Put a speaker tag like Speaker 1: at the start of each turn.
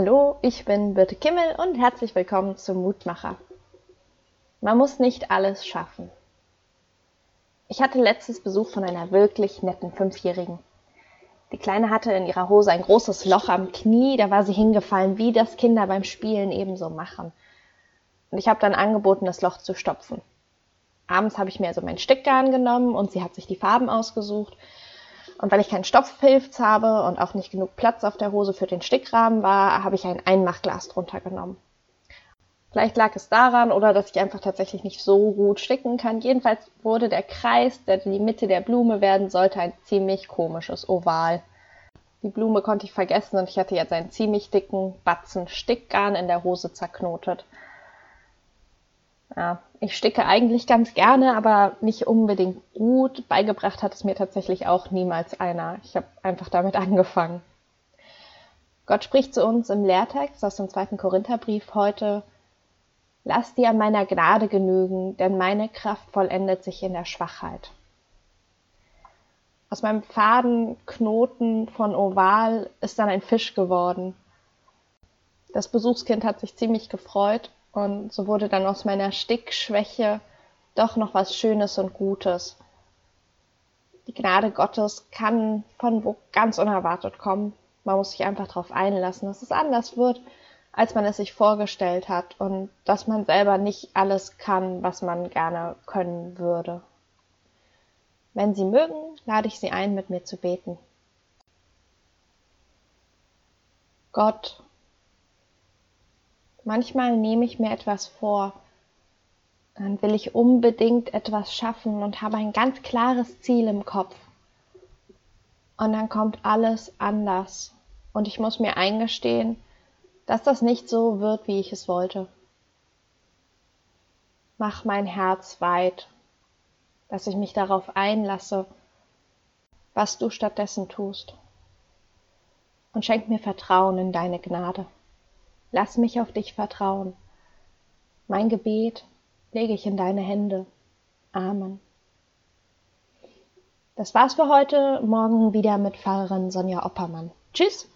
Speaker 1: Hallo, ich bin Birte Kimmel und herzlich willkommen zum Mutmacher. Man muss nicht alles schaffen. Ich hatte letztes Besuch von einer wirklich netten Fünfjährigen. Die Kleine hatte in ihrer Hose ein großes Loch am Knie, da war sie hingefallen, wie das Kinder beim Spielen ebenso machen. Und ich habe dann angeboten, das Loch zu stopfen. Abends habe ich mir also mein Stickgarn genommen und sie hat sich die Farben ausgesucht und weil ich keinen Stopfpilz habe und auch nicht genug Platz auf der Hose für den Stickrahmen war, habe ich ein Einmachglas drunter genommen. Vielleicht lag es daran oder dass ich einfach tatsächlich nicht so gut sticken kann. Jedenfalls wurde der Kreis, der die Mitte der Blume werden sollte, ein ziemlich komisches Oval. Die Blume konnte ich vergessen und ich hatte jetzt einen ziemlich dicken Batzen Stickgarn in der Hose zerknotet. Ja, ich sticke eigentlich ganz gerne, aber nicht unbedingt gut. Beigebracht hat es mir tatsächlich auch niemals einer. Ich habe einfach damit angefangen. Gott spricht zu uns im Lehrtext aus dem zweiten Korintherbrief heute, Lass dir an meiner Gnade genügen, denn meine Kraft vollendet sich in der Schwachheit. Aus meinem Fadenknoten von Oval ist dann ein Fisch geworden. Das Besuchskind hat sich ziemlich gefreut und so wurde dann aus meiner Stickschwäche doch noch was Schönes und Gutes. Die Gnade Gottes kann von wo ganz unerwartet kommen. Man muss sich einfach darauf einlassen, dass es anders wird, als man es sich vorgestellt hat und dass man selber nicht alles kann, was man gerne können würde. Wenn Sie mögen, lade ich Sie ein, mit mir zu beten. Gott, Manchmal nehme ich mir etwas vor, dann will ich unbedingt etwas schaffen und habe ein ganz klares Ziel im Kopf. Und dann kommt alles anders und ich muss mir eingestehen, dass das nicht so wird, wie ich es wollte. Mach mein Herz weit, dass ich mich darauf einlasse, was du stattdessen tust. Und schenk mir Vertrauen in deine Gnade. Lass mich auf dich vertrauen. Mein Gebet lege ich in deine Hände. Amen. Das war's für heute. Morgen wieder mit Pfarrerin Sonja Oppermann. Tschüss.